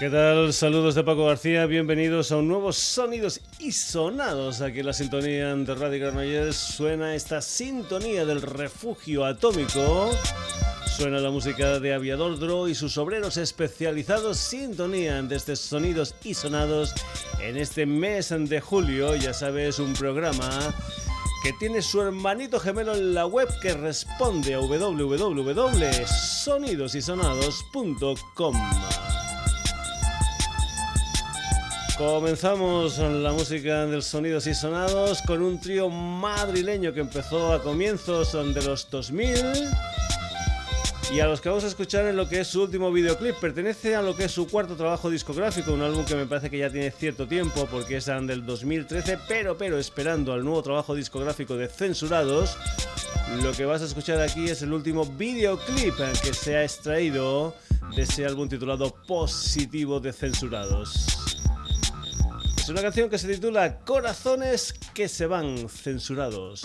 ¿Qué tal? Saludos de Paco García, bienvenidos a un nuevo Sonidos y Sonados. Aquí en la sintonía de Radio Granollers suena esta sintonía del refugio atómico. Suena la música de Aviador Dro y sus obreros especializados sintonía desde Sonidos y Sonados en este mes de julio. Ya sabes, un programa que tiene su hermanito gemelo en la web que responde a www.sonidosysonados.com. Comenzamos la música del Sonidos y Sonados con un trío madrileño que empezó a comienzos de los 2000 y a los que vamos a escuchar en lo que es su último videoclip. Pertenece a lo que es su cuarto trabajo discográfico, un álbum que me parece que ya tiene cierto tiempo porque es del 2013, pero pero esperando al nuevo trabajo discográfico de Censurados. Lo que vas a escuchar aquí es el último videoclip que se ha extraído de ese álbum titulado Positivo de Censurados una canción que se titula Corazones que se van censurados.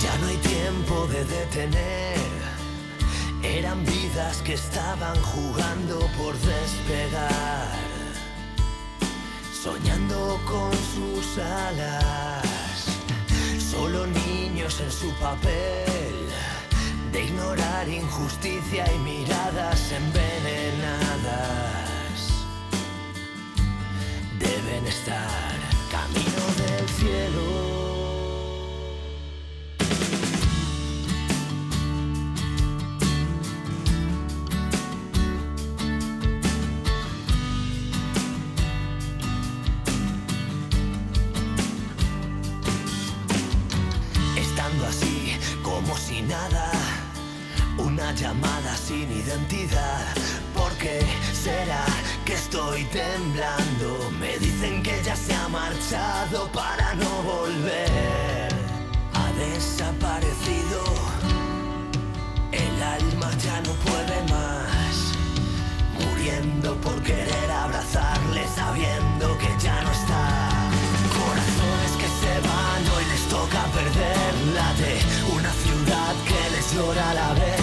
Ya no hay tiempo de detener. Eran vidas que estaban jugando por despegar soñando con sus alas, solo niños en su papel, de ignorar injusticia y miradas envenenadas. Deben estar camino del cielo. Llamada sin identidad. ¿Por qué será que estoy temblando? Me dicen que ya se ha marchado para no volver. Ha desaparecido. El alma ya no puede más. Muriendo por querer abrazarle sabiendo llora a la vez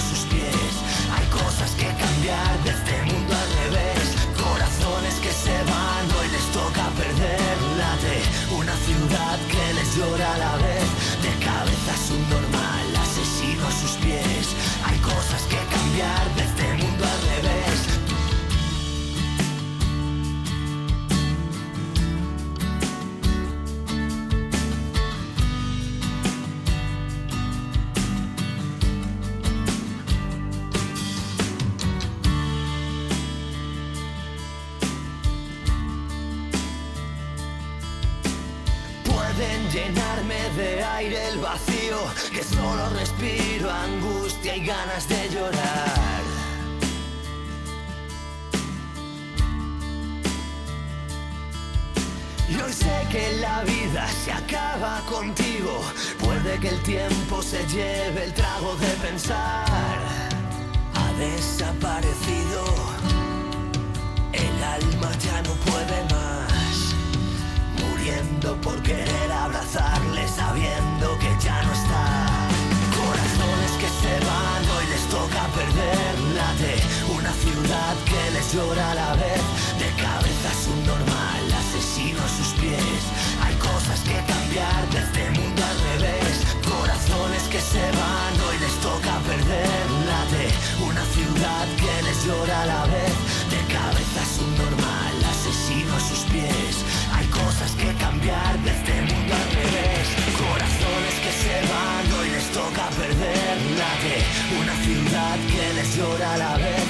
sus pies. Hay cosas que cambiar de este mundo al revés. Corazones que se van, hoy les toca perder la de una ciudad que les llora a la vez. De cabeza su normal, asesino a sus pies. Hay cosas que cambiar solo respiro angustia y ganas de llorar. Y hoy sé que la vida se acaba contigo, puede que el tiempo se lleve el trago de pensar. Ha desaparecido, el alma ya no puede más, muriendo por querer abrazarle sabiendo que ya no se van, hoy les toca perder la de una ciudad que les llora a la vez. De cabeza un normal, asesino a sus pies. Hay cosas que cambiar de llora la vez.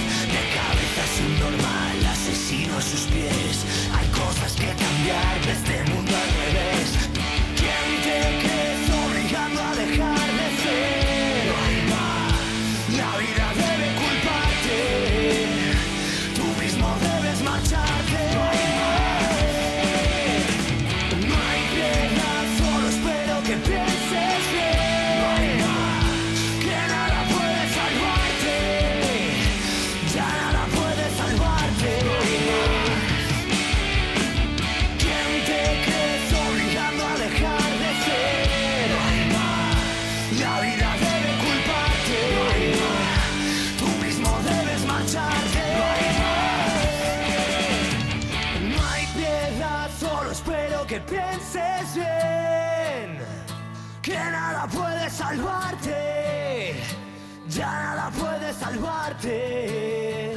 Salvarte.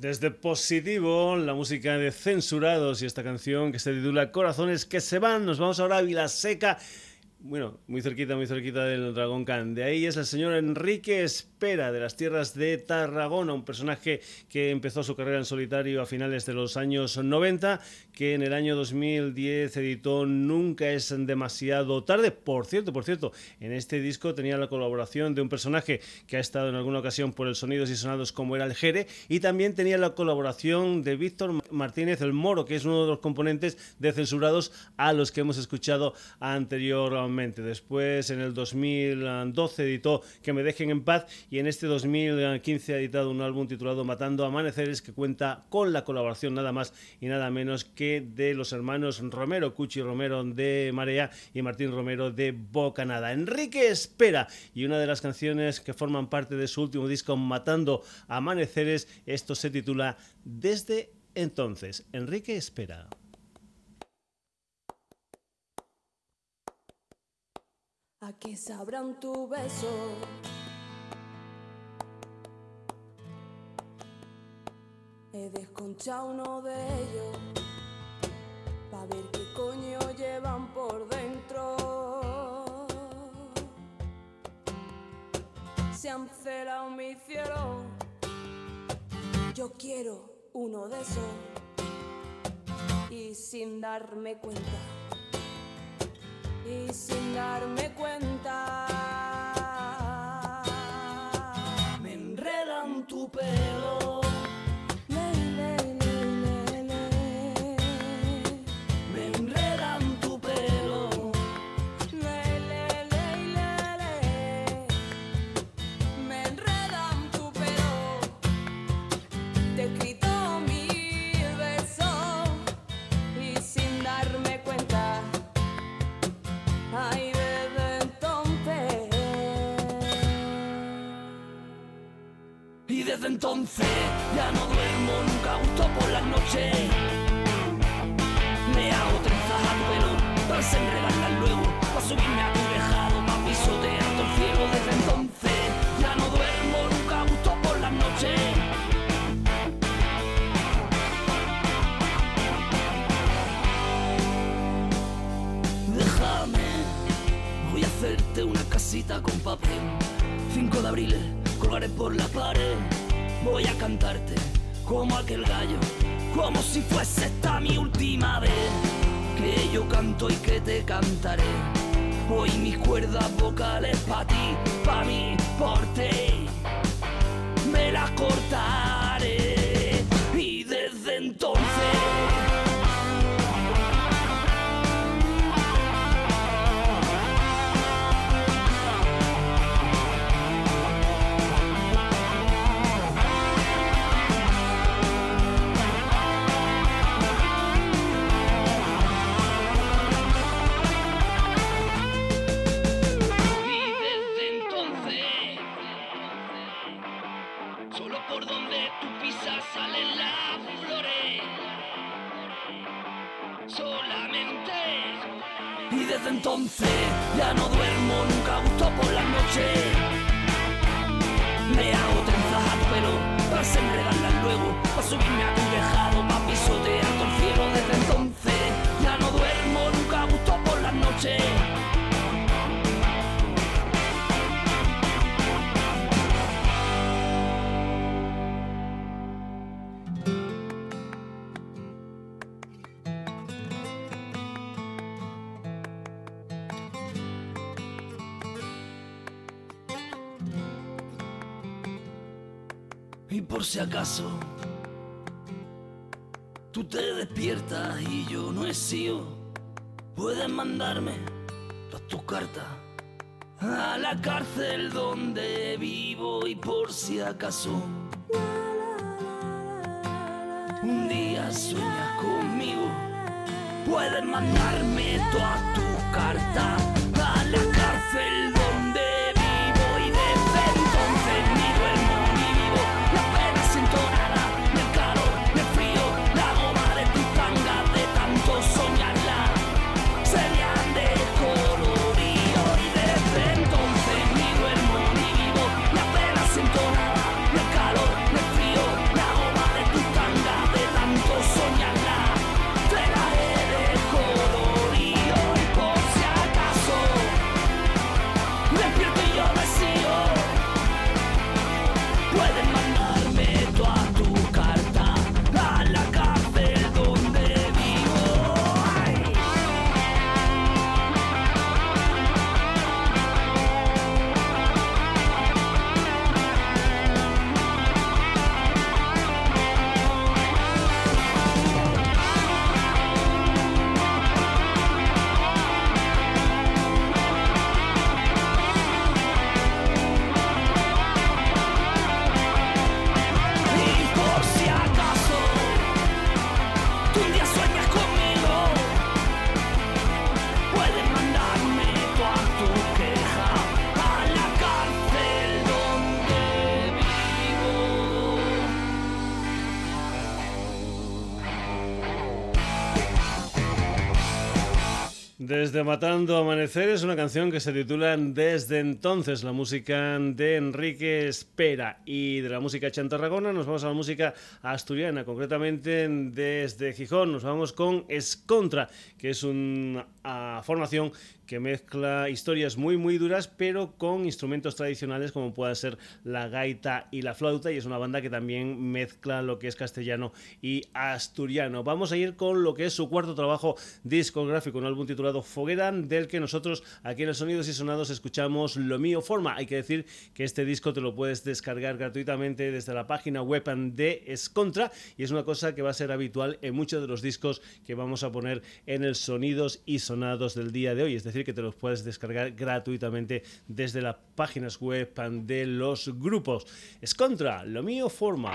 Desde Positivo, la música de Censurados y esta canción que se titula Corazones que se van. Nos vamos ahora a Vilaseca bueno, muy cerquita, muy cerquita del Dragón Khan. De ahí es el señor Enrique Espera, de las tierras de Tarragona, un personaje que empezó su carrera en solitario a finales de los años 90, que en el año 2010 editó Nunca es demasiado tarde. Por cierto, por cierto, en este disco tenía la colaboración de un personaje que ha estado en alguna ocasión por el Sonidos y Sonados como era el Jere, y también tenía la colaboración de Víctor Martínez el Moro, que es uno de los componentes de Censurados a los que hemos escuchado anteriormente Después, en el 2012, editó Que me dejen en paz y en este 2015 ha editado un álbum titulado Matando Amaneceres que cuenta con la colaboración nada más y nada menos que de los hermanos Romero, Cuchi Romero de Marea y Martín Romero de Bocanada. Enrique Espera y una de las canciones que forman parte de su último disco Matando Amaneceres, esto se titula Desde entonces. Enrique Espera. Aquí sabrán tu beso. He desconchado uno de ellos para ver qué coño llevan por dentro. Se han celado mi cielo. Yo quiero uno de esos y sin darme cuenta y sin darme cuenta me enredan tu pelo. Desde entonces ya no duermo nunca gusto por las noches. Me hago trenzas a tu pelo para desenredarlas luego, para subirme a tu tejado, para pisotear todo el cielo. Desde entonces ya no duermo nunca gusto por las noches. Déjame, voy a hacerte una casita con papel. 5 de abril, colgaré por la pared voy a cantarte como aquel gallo, como si fuese esta mi última vez. Que yo canto y que te cantaré. Hoy mis cuerdas vocales pa' ti, pa' mí, por ti. Me las cortaré. Si acaso. Tú te despiertas y yo no he sido, puedes mandarme todas tus cartas a la cárcel donde vivo y por si acaso. Un día sueñas conmigo, puedes mandarme todas tus cartas Matando Amanecer es una canción que se titula Desde entonces, la música de Enrique Espera. Y de la música chantarragona nos vamos a la música asturiana, concretamente desde Gijón. Nos vamos con Escontra, que es una formación que mezcla historias muy muy duras pero con instrumentos tradicionales como pueda ser la gaita y la flauta y es una banda que también mezcla lo que es castellano y asturiano. Vamos a ir con lo que es su cuarto trabajo discográfico, un álbum titulado Foguera del que nosotros aquí en el Sonidos y Sonados escuchamos Lo Mío Forma. Hay que decir que este disco te lo puedes descargar gratuitamente desde la página web de Escontra y es una cosa que va a ser habitual en muchos de los discos que vamos a poner en el Sonidos y Sonados del día de hoy, es decir, que te los puedes descargar gratuitamente desde las páginas web de los grupos. Es contra, lo mío forma.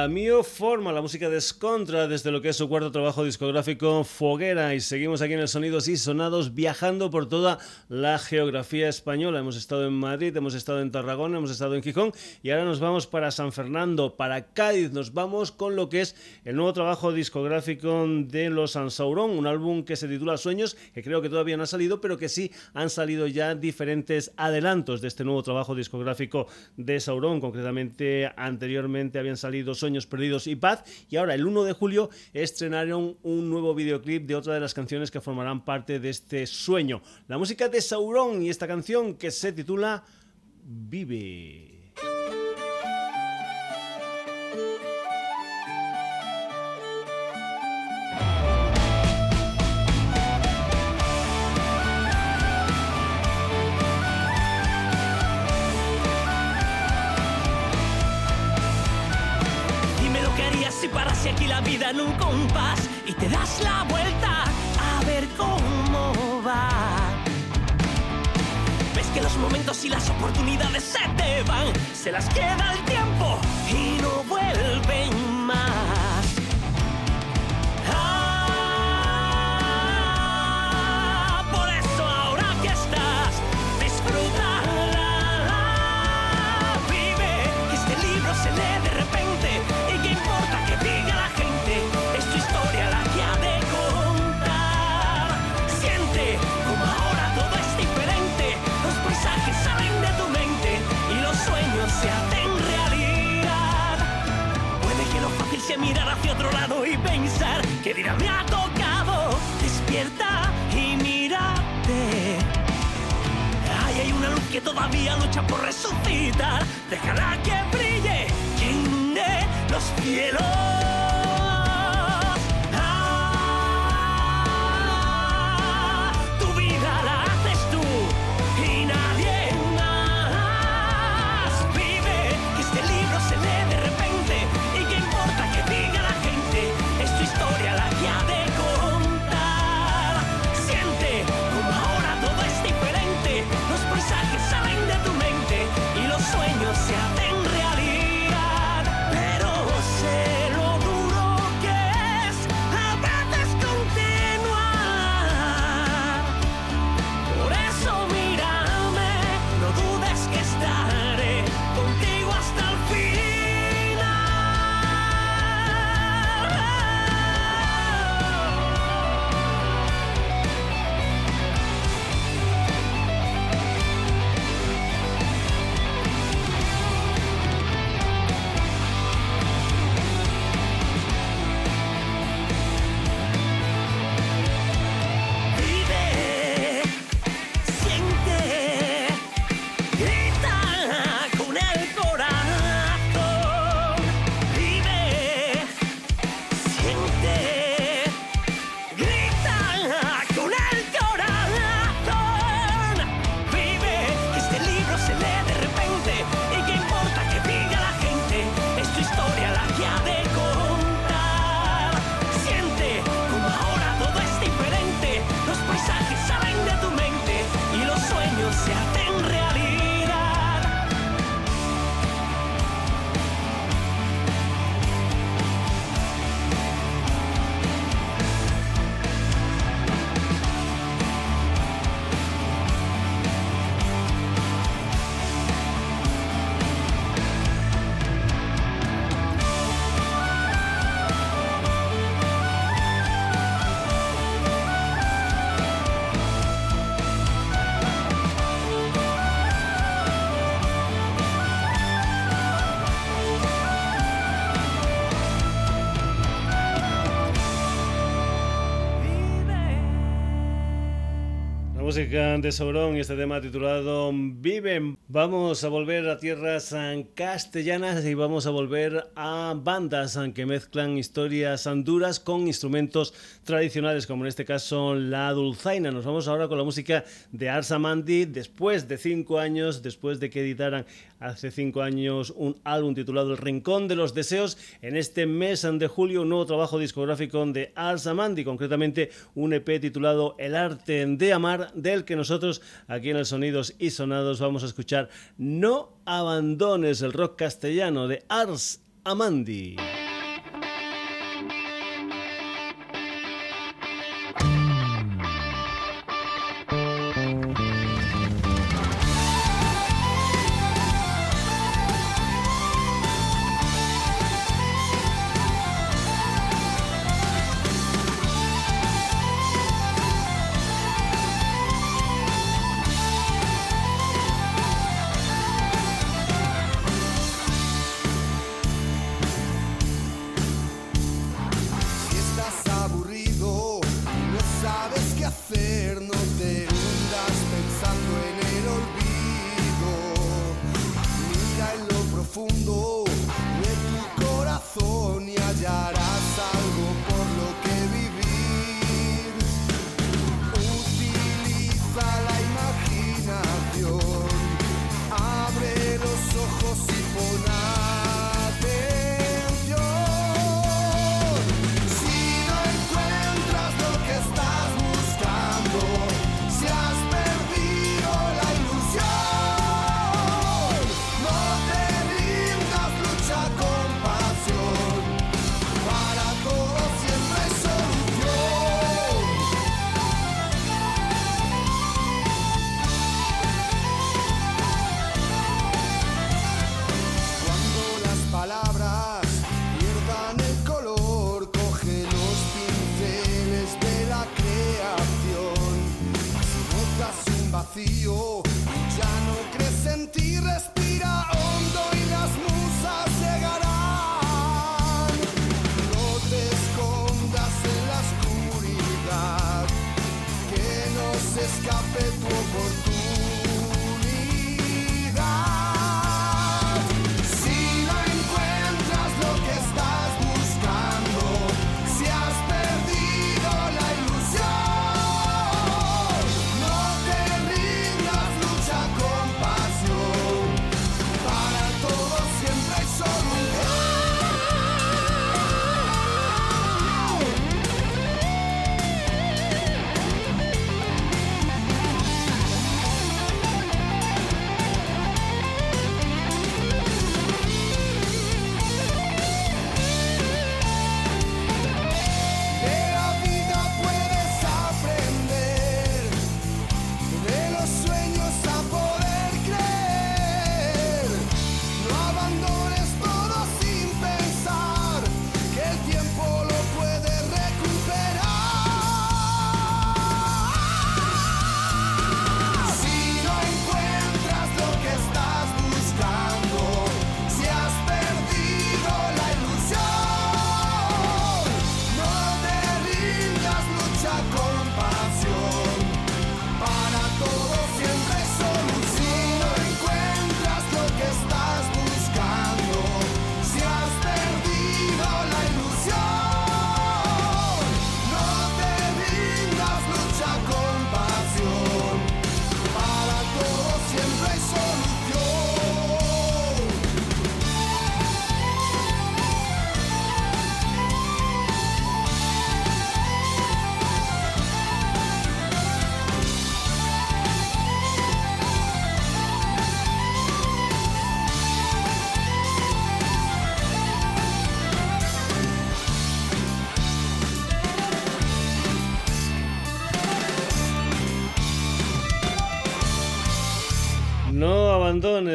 La Mio forma la música de Scontra desde lo que es su cuarto trabajo discográfico Foguera y seguimos aquí en el Sonidos y Sonados viajando por toda la geografía española. Hemos estado en Madrid, hemos estado en Tarragona, hemos estado en Gijón y ahora nos vamos para San Fernando, para Cádiz. Nos vamos con lo que es el nuevo trabajo discográfico de Los Ansaurón, un álbum que se titula Sueños, que creo que todavía no ha salido, pero que sí han salido ya diferentes adelantos de este nuevo trabajo discográfico de Saurón. Concretamente, anteriormente habían salido Sueños Perdidos y Paz y ahora el 1 de julio estrenaron un nuevo videoclip de otra de las canciones que formarán parte de este sueño. La música de Saurón y esta canción que se titula Vive. Vida en un compás y te das la vuelta a ver cómo va. Ves que los momentos y las oportunidades se te van, se las queda el tiempo y no vuelven que dirá me ha tocado, despierta y mírate. Ay, hay una luz que todavía lucha por resucitar, déjala que brille, que los cielos. De Saurón y este tema titulado Viven. Vamos a volver a tierras castellanas y vamos a volver a bandas que mezclan historias duras con instrumentos tradicionales, como en este caso la dulzaina. Nos vamos ahora con la música de Arsamandi después de cinco años, después de que editaran hace cinco años un álbum titulado El Rincón de los Deseos. En este mes de julio, un nuevo trabajo discográfico de Arsamandi, concretamente un EP titulado El Arte de Amar, del que nosotros aquí en el Sonidos y Sonados vamos a escuchar No abandones el rock castellano de Ars Amandi.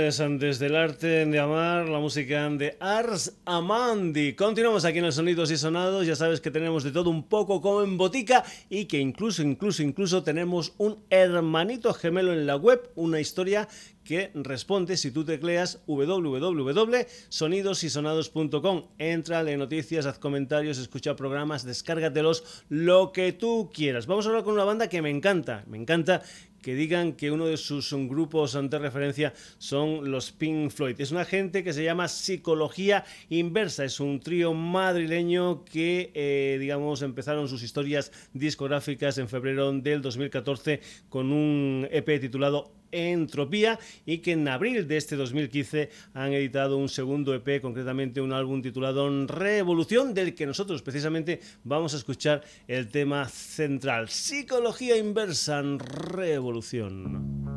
Antes del arte de amar, la música de Ars Amandi. Continuamos aquí en los Sonidos y Sonados. Ya sabes que tenemos de todo un poco como en botica y que incluso, incluso, incluso tenemos un hermanito gemelo en la web, una historia que responde si tú tecleas www.sonidosysonados.com. Entra, lee noticias, haz comentarios, escucha programas, descárgatelos, lo que tú quieras. Vamos a hablar con una banda que me encanta, me encanta que digan que uno de sus grupos de referencia son los Pink Floyd. Es una gente que se llama Psicología Inversa. Es un trío madrileño que, eh, digamos, empezaron sus historias discográficas en febrero del 2014 con un EP titulado Entropía y que en abril de este 2015 han editado un segundo EP, concretamente un álbum titulado Revolución, del que nosotros precisamente vamos a escuchar el tema central, Psicología Inversa en Revolución.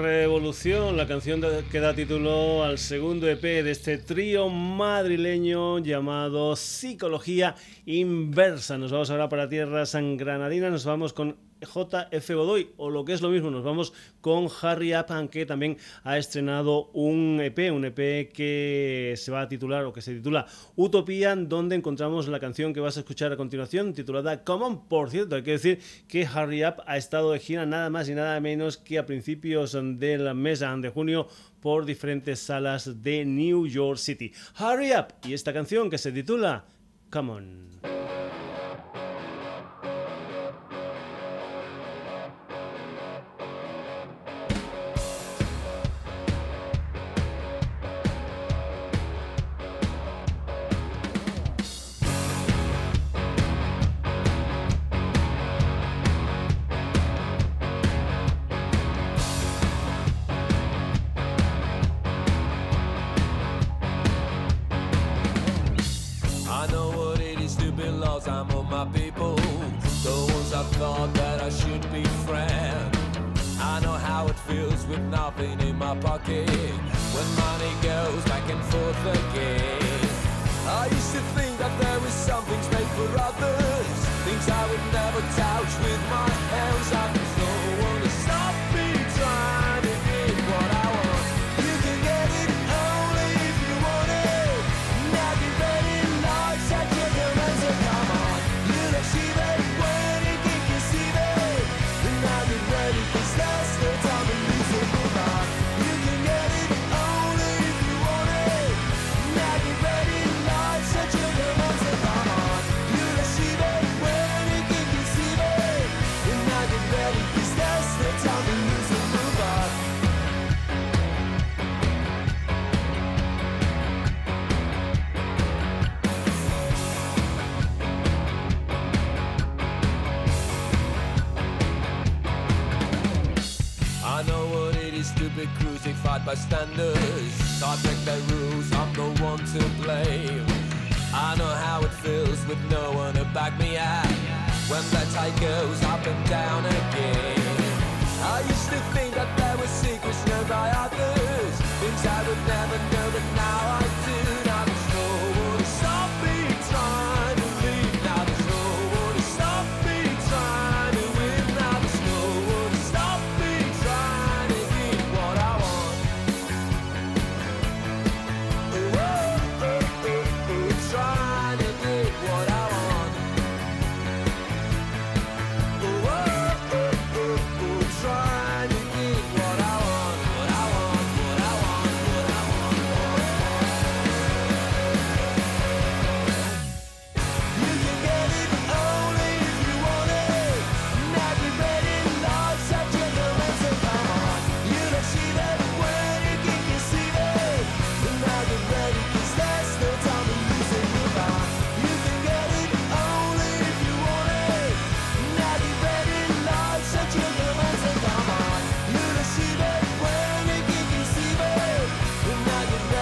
Revolución, la canción que da título al segundo EP de este trío madrileño llamado Psicología Inversa. Nos vamos ahora para tierras granadinas, nos vamos con JF Godoy, o lo que es lo mismo, nos vamos con Harry Up, que también ha estrenado un EP, un EP que se va a titular o que se titula Utopía, donde encontramos la canción que vas a escuchar a continuación, titulada Common. Por cierto, hay que decir que Harry Up ha estado de gira nada más y nada menos que a principios del mes de junio por diferentes salas de New York City. Hurry Up y esta canción que se titula Come On.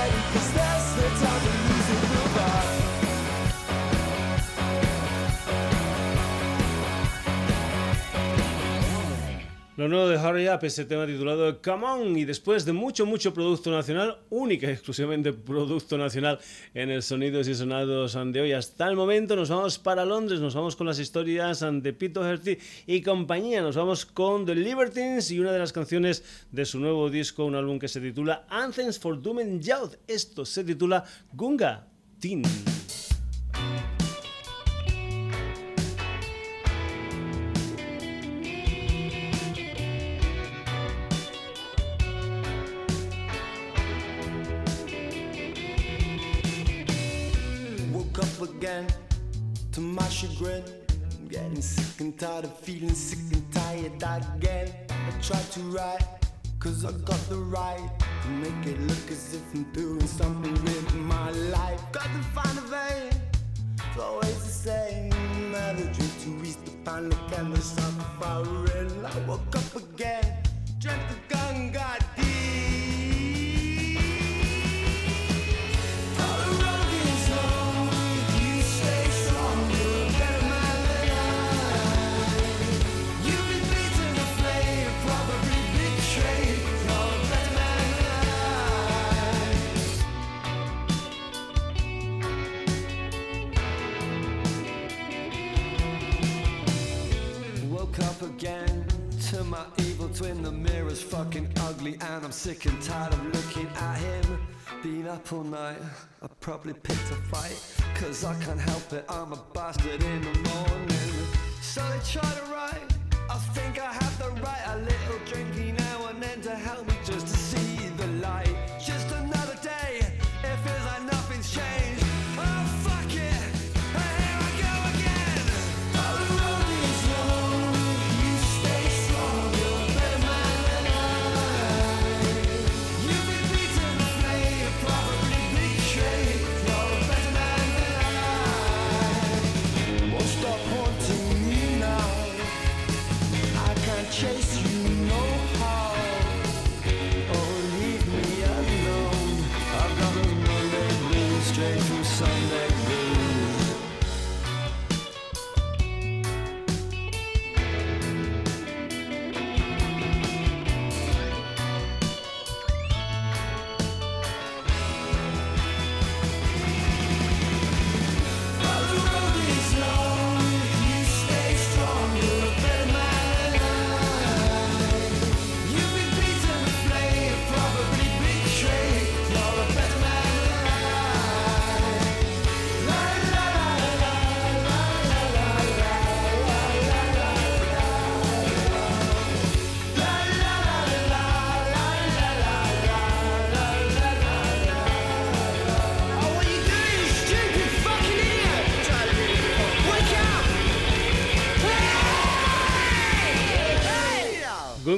Cause Lo nuevo de Hurry Up, ese tema titulado Come On, y después de mucho, mucho producto nacional, única y exclusivamente producto nacional en el Sonidos y Sonados de hoy. Hasta el momento nos vamos para Londres, nos vamos con las historias de Pito Herty y compañía, nos vamos con The Libertines y una de las canciones de su nuevo disco, un álbum que se titula Anthems for Doom and Youth. Esto se titula Gunga Teen. And tired of feeling sick and tired again. I try to write, cause I got the right to make it look as if I'm doing something with my life. Got to find a vein, it's always the same. Another drink to reach the final candle, stop firing. I woke up again, drank the gun, got again twin. The mirror's fucking ugly, and I'm sick and tired of looking at him. Been up all night, I probably picked a fight. Cause I can't help it, I'm a bastard in the morning. So they try to write, I think I have the right. A little drinky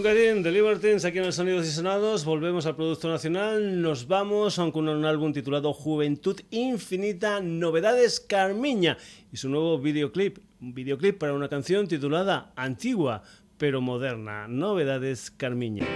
Nunca Din, Libertines, aquí en los Sonidos y Sonados, volvemos al Producto Nacional, nos vamos con un álbum titulado Juventud Infinita, Novedades Carmiña y su nuevo videoclip, un videoclip para una canción titulada Antigua pero moderna, Novedades Carmiña.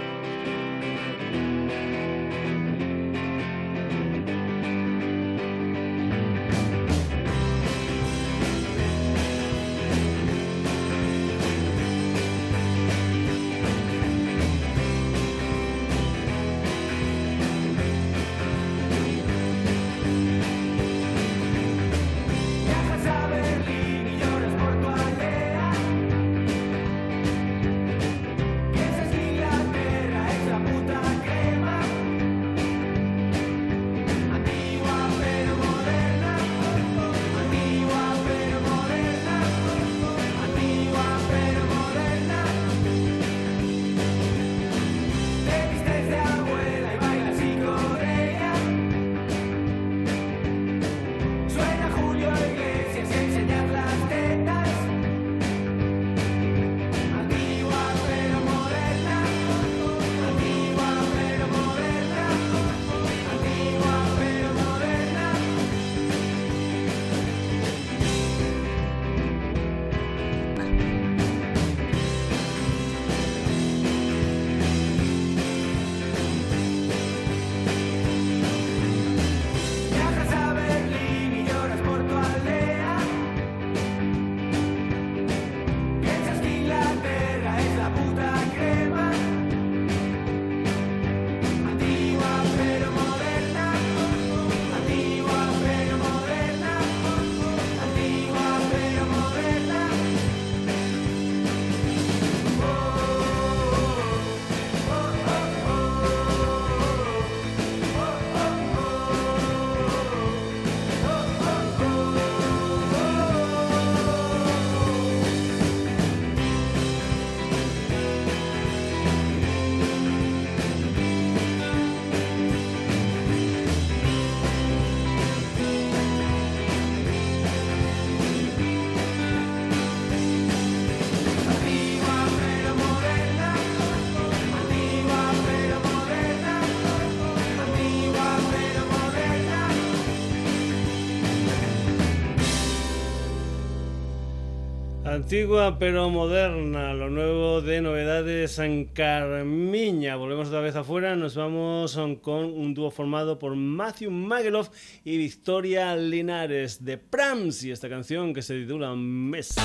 antigua pero moderna, lo nuevo de novedades San Carmiña. Volvemos otra vez afuera, nos vamos con un dúo formado por Matthew Magelov y Victoria Linares de Prams y esta canción que se titula Mes.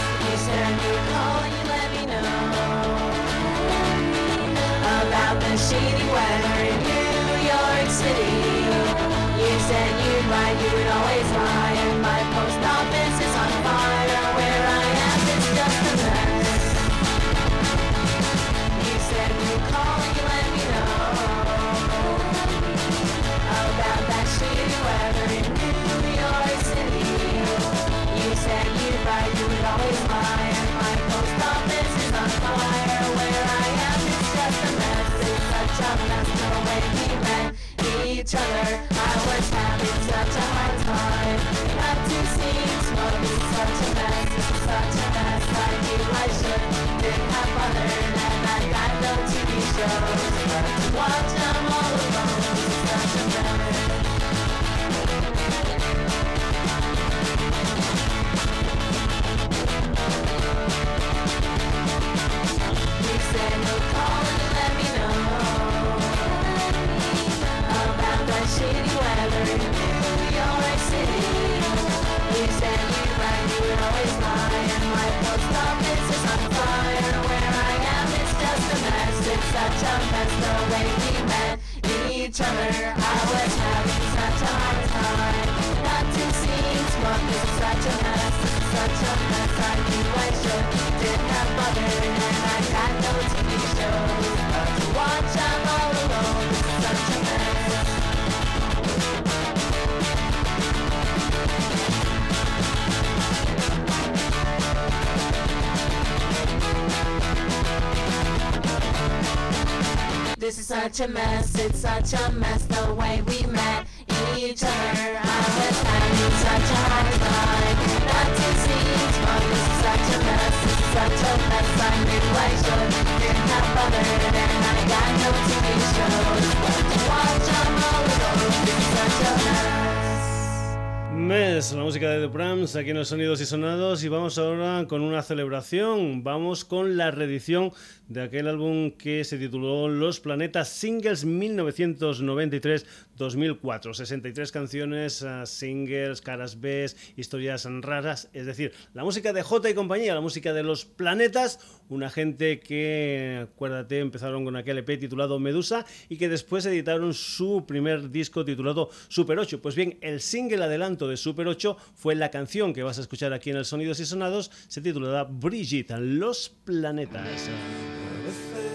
Mes, la música de The Prams aquí en los Sonidos y Sonados y vamos ahora con una celebración, vamos con la reedición de aquel álbum que se tituló Los Planetas Singles 1993-2004. 63 canciones, eh, singles, caras B, historias raras, es decir, la música de J y compañía, la música de Los Planetas, una gente que, acuérdate, empezaron con aquel EP titulado Medusa y que después editaron su primer disco titulado Super 8. Pues bien, el single adelanto de Super 8 fue la canción que vas a escuchar aquí en el Sonidos y Sonados, se titulaba Brigitte, Los Planetas.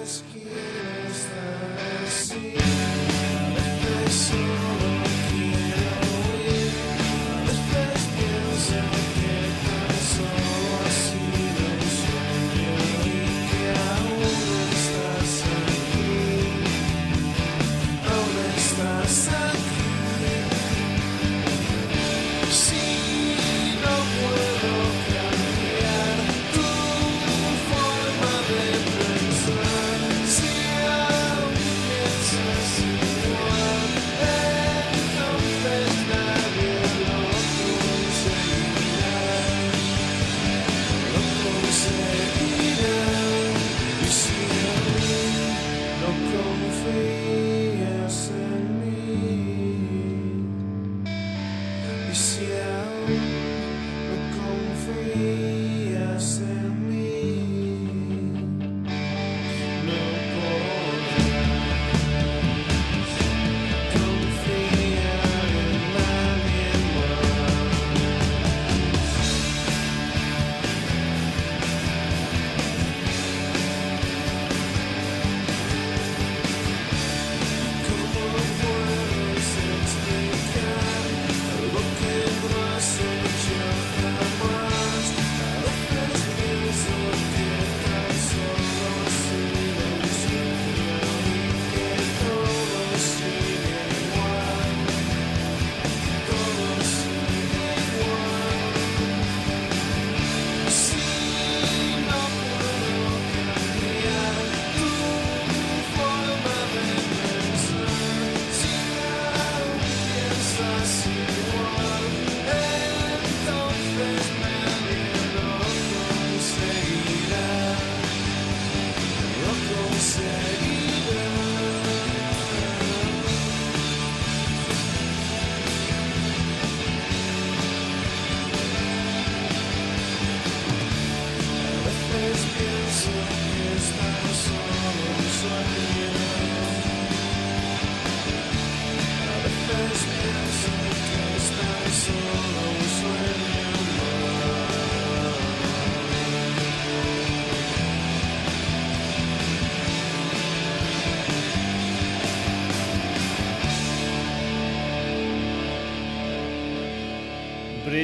No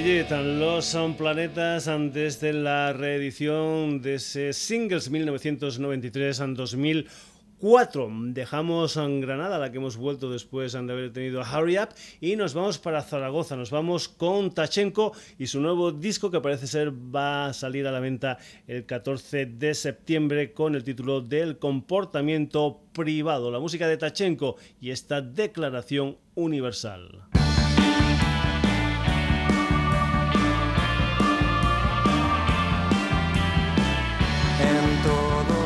Los son planetas antes de la reedición de ese Singles 1993 en 2004. Dejamos en Granada, la que hemos vuelto después de haber tenido a Hurry Up, y nos vamos para Zaragoza. Nos vamos con Tachenko y su nuevo disco que parece ser va a salir a la venta el 14 de septiembre con el título del comportamiento privado. La música de Tachenko y esta declaración universal. En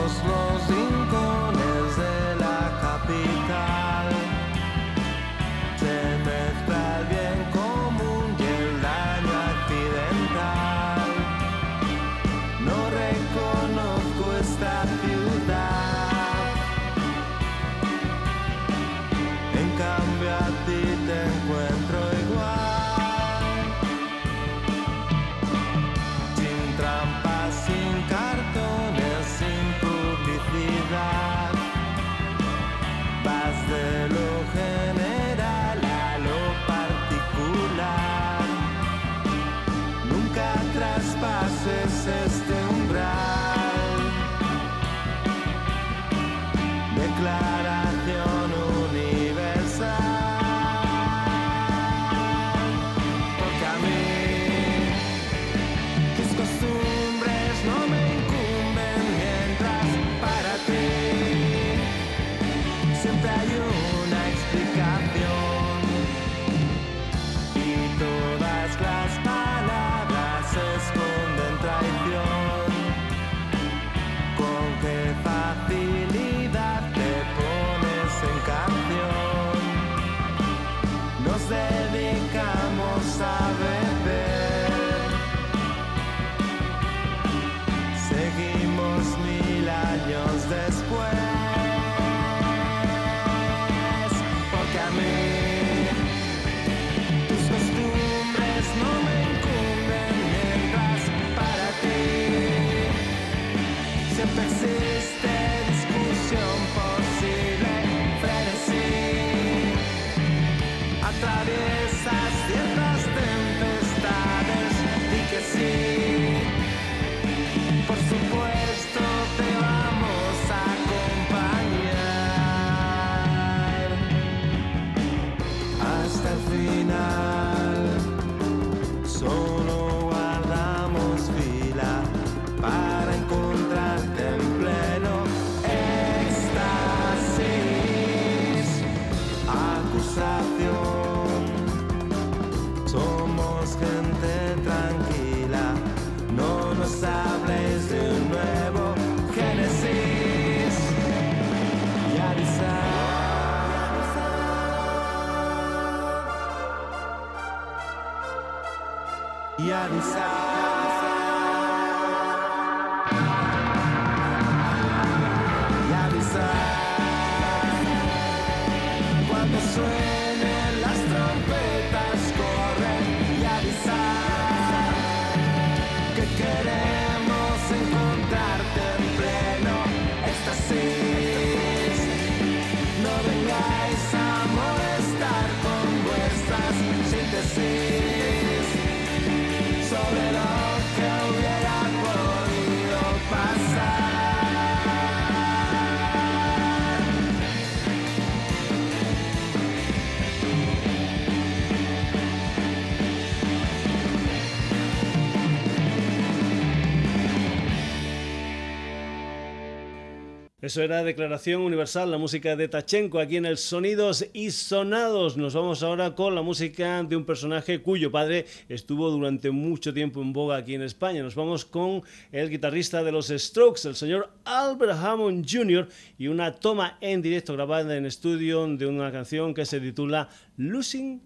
Eso era Declaración Universal, la música de Tachenko aquí en el Sonidos y Sonados. Nos vamos ahora con la música de un personaje cuyo padre estuvo durante mucho tiempo en boga aquí en España. Nos vamos con el guitarrista de los Strokes, el señor Albert Hammond Jr. y una toma en directo grabada en estudio de una canción que se titula Losing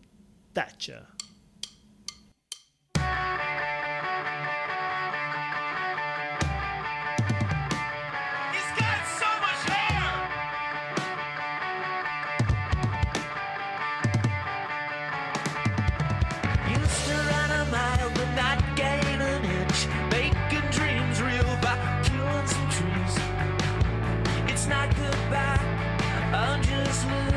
Touch.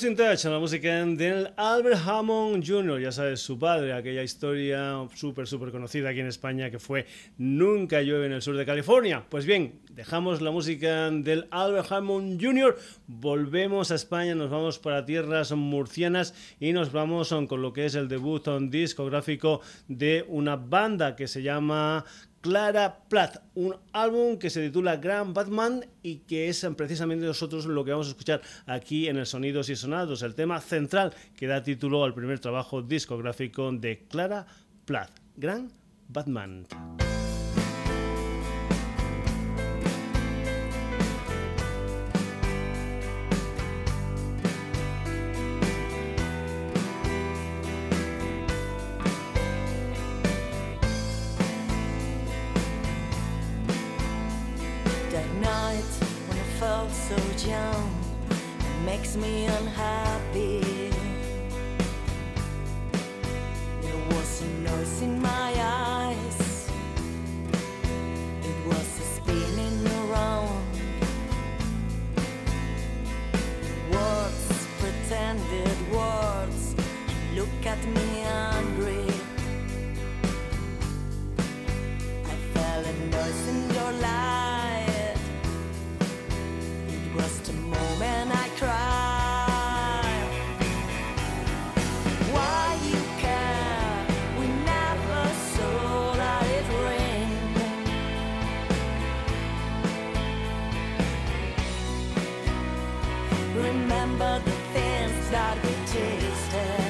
Losing Touch, la música del Albert Hammond Jr., ya sabes, su padre, aquella historia súper, súper conocida aquí en España que fue Nunca llueve en el sur de California. Pues bien, dejamos la música del Albert Hammond Jr., volvemos a España, nos vamos para tierras murcianas y nos vamos con lo que es el debut discográfico de una banda que se llama Clara Plath, un álbum que se titula Grand Batman y que es precisamente nosotros lo que vamos a escuchar aquí en el Sonidos y Sonados, el tema central que da título al primer trabajo discográfico de Clara Plath, Grand Batman. me on high. Remember the things that we tasted.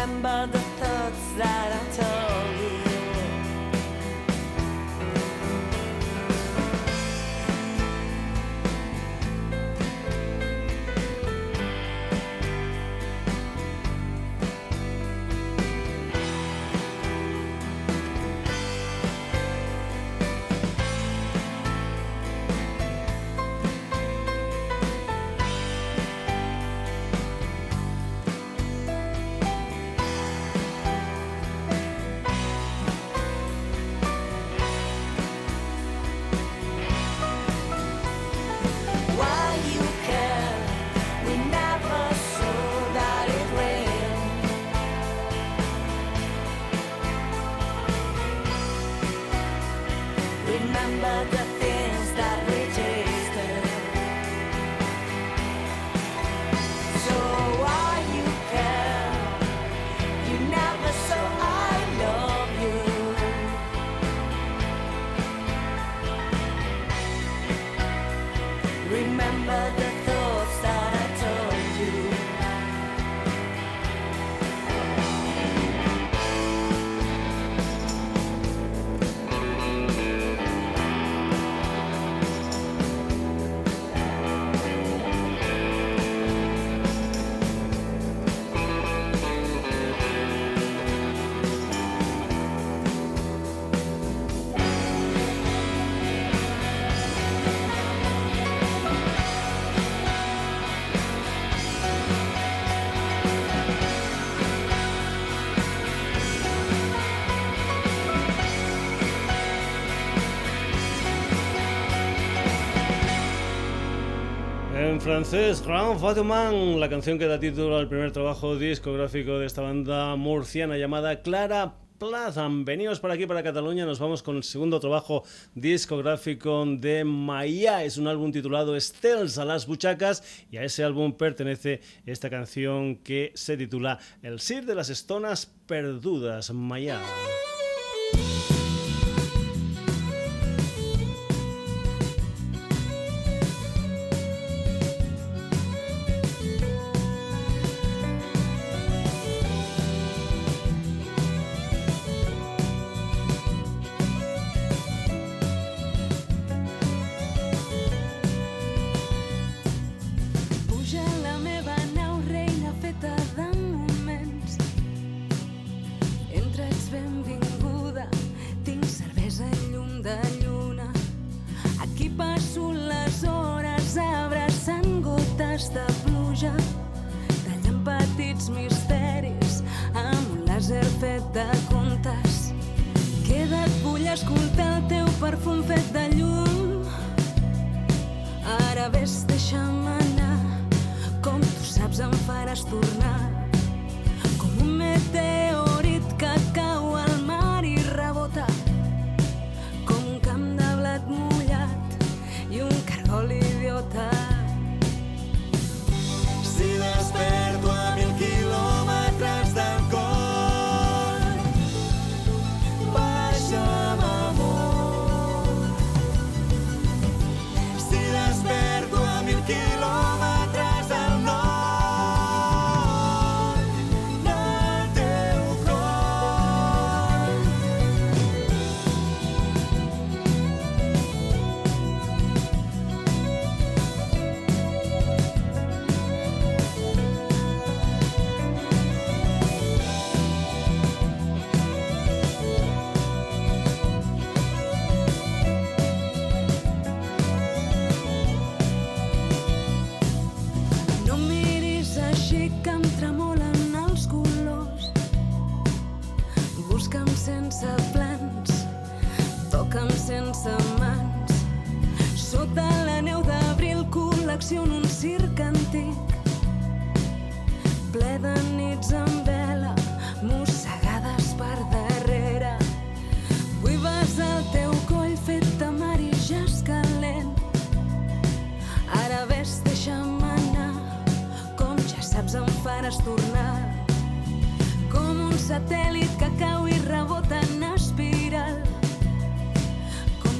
Remember the thoughts that I told En francés, Grand Fatuman, la canción que da título al primer trabajo discográfico de esta banda murciana llamada Clara Plaza. Venidos para aquí, para Cataluña, nos vamos con el segundo trabajo discográfico de Maya. Es un álbum titulado Estels a las buchacas y a ese álbum pertenece esta canción que se titula El Sir de las Estonas Perdudas, Maya. Sense mans. Sota la neu d'abril col·lecciono un circ antic ple de nits amb vela mossegades per darrere. Vull besar el teu coll fet de mar i jazz calent Ara ves, deixa'm anar, com ja saps em faràs tornar. Com un satèl·lit que cau i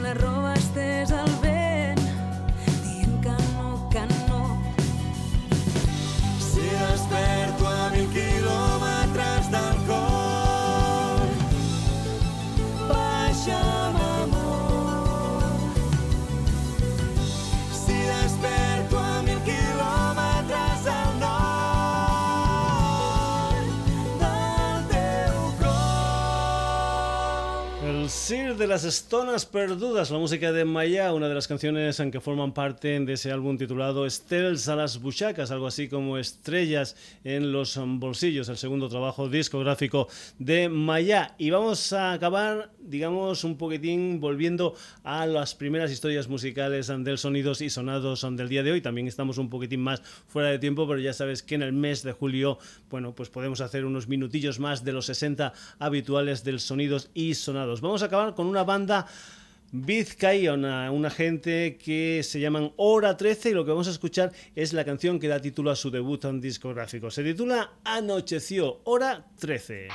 la roba estès al vent, dient que no, que no. si desperto a mil quilòmetres del cor, baixa'm amor. Si desperto a mil quilòmetres al nord del teu cor. El Sir de las Estonas Perdudas, la música de Maya, una de las canciones en que forman parte de ese álbum titulado Estels a las Buchacas, algo así como Estrellas en los Bolsillos, el segundo trabajo discográfico de Maya. Y vamos a acabar, digamos, un poquitín volviendo a las primeras historias musicales del Sonidos y Sonados del día de hoy. También estamos un poquitín más fuera de tiempo, pero ya sabes que en el mes de julio, bueno, pues podemos hacer unos minutillos más de los 60 habituales del Sonidos y Sonados. Vamos a acabar con una banda vizcaína, una gente que se llaman Hora 13 y lo que vamos a escuchar es la canción que da título a su debut en discográfico. Se titula Anocheció, Hora 13.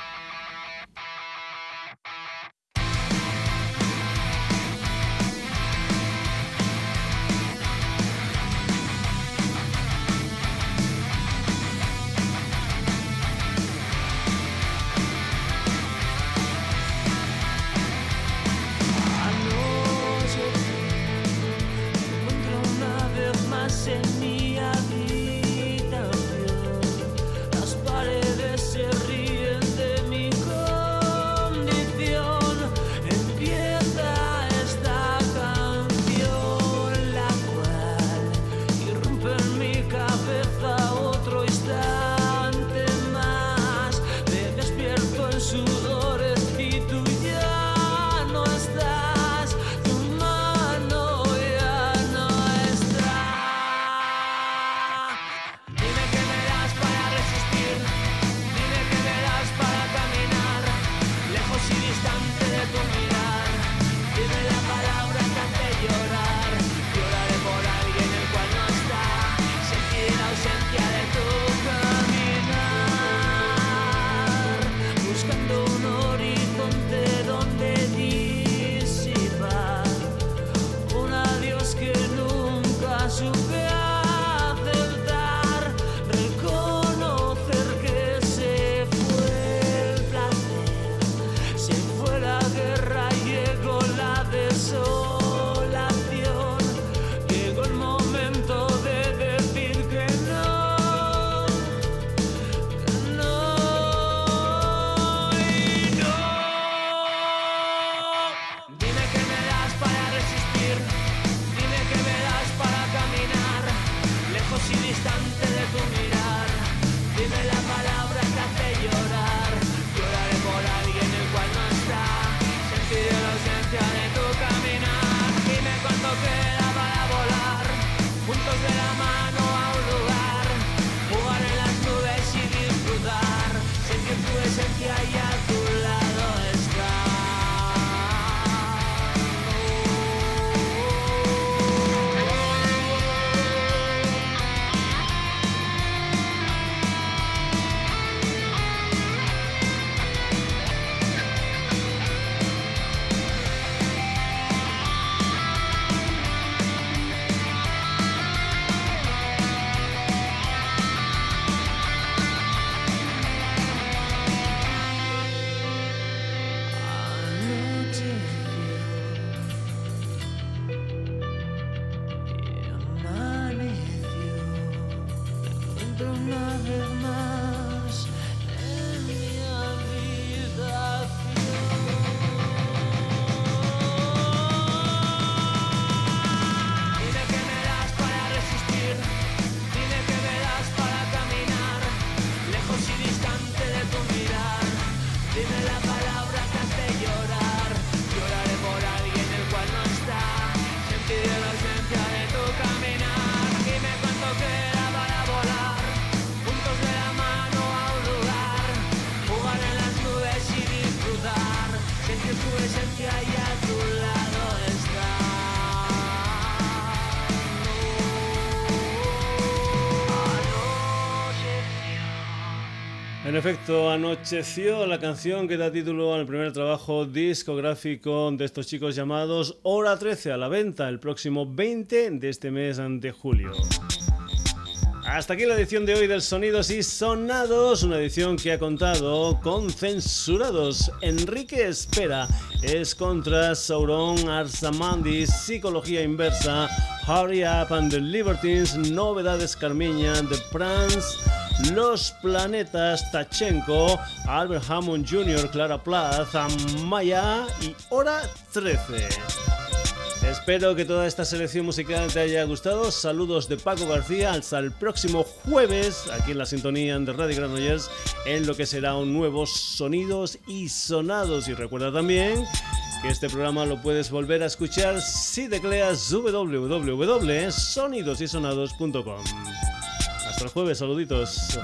Efecto, anocheció la canción que da título al primer trabajo discográfico de estos chicos llamados Hora 13 a la venta el próximo 20 de este mes de julio. Hasta aquí la edición de hoy del Sonidos y Sonados, una edición que ha contado con censurados. Enrique Espera es contra Sauron Arsamandi, Psicología Inversa, Hurry Up and the Libertines, Novedades Carmiña, The Prance, Los Planetas, Tachenko, Albert Hammond Jr., Clara Plath, Maya y Hora 13. Espero que toda esta selección musical te haya gustado. Saludos de Paco García. Hasta el próximo jueves, aquí en la sintonía de Radio Granollers, en lo que será un nuevo Sonidos y Sonados. Y recuerda también que este programa lo puedes volver a escuchar si tecleas www.sonidosysonados.com. Hasta el jueves, saluditos.